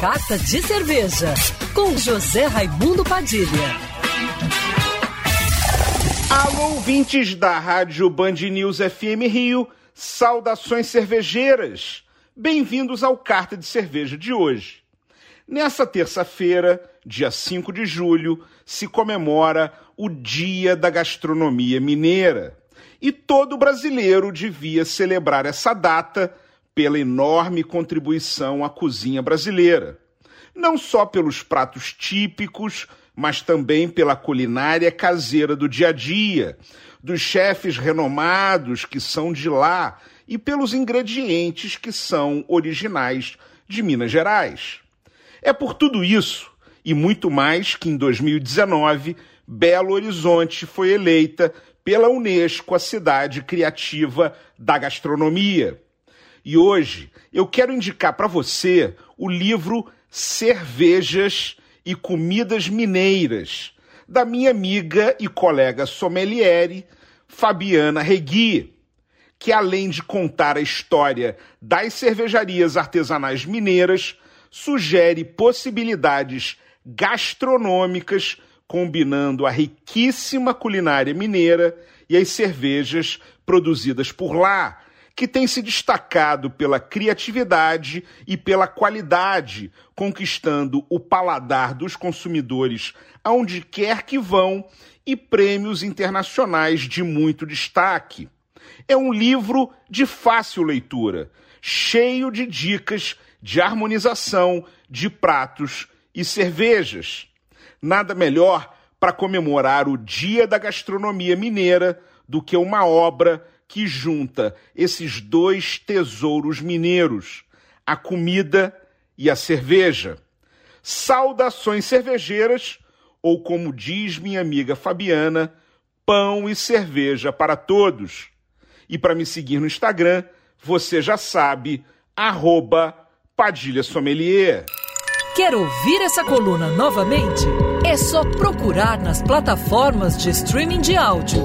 Carta de Cerveja, com José Raimundo Padilha. Alô, ouvintes da Rádio Band News FM Rio, saudações cervejeiras. Bem-vindos ao Carta de Cerveja de hoje. Nessa terça-feira, dia 5 de julho, se comemora o Dia da Gastronomia Mineira. E todo brasileiro devia celebrar essa data pela enorme contribuição à cozinha brasileira. Não só pelos pratos típicos, mas também pela culinária caseira do dia a dia, dos chefes renomados que são de lá e pelos ingredientes que são originais de Minas Gerais. É por tudo isso e muito mais que em 2019 Belo Horizonte foi eleita pela Unesco a cidade criativa da gastronomia. E hoje eu quero indicar para você o livro Cervejas e Comidas Mineiras, da minha amiga e colega sommeliere Fabiana Regui, que além de contar a história das cervejarias artesanais mineiras, sugere possibilidades gastronômicas combinando a riquíssima culinária mineira e as cervejas produzidas por lá, que tem se destacado pela criatividade e pela qualidade, conquistando o paladar dos consumidores aonde quer que vão e prêmios internacionais de muito destaque. É um livro de fácil leitura, cheio de dicas de harmonização de pratos e cervejas. Nada melhor para comemorar o Dia da Gastronomia Mineira do que uma obra que junta esses dois tesouros mineiros, a comida e a cerveja. Saudações cervejeiras, ou como diz minha amiga Fabiana, pão e cerveja para todos. E para me seguir no Instagram, você já sabe, arroba Padilha Sommelier. Quer ouvir essa coluna novamente? É só procurar nas plataformas de streaming de áudio.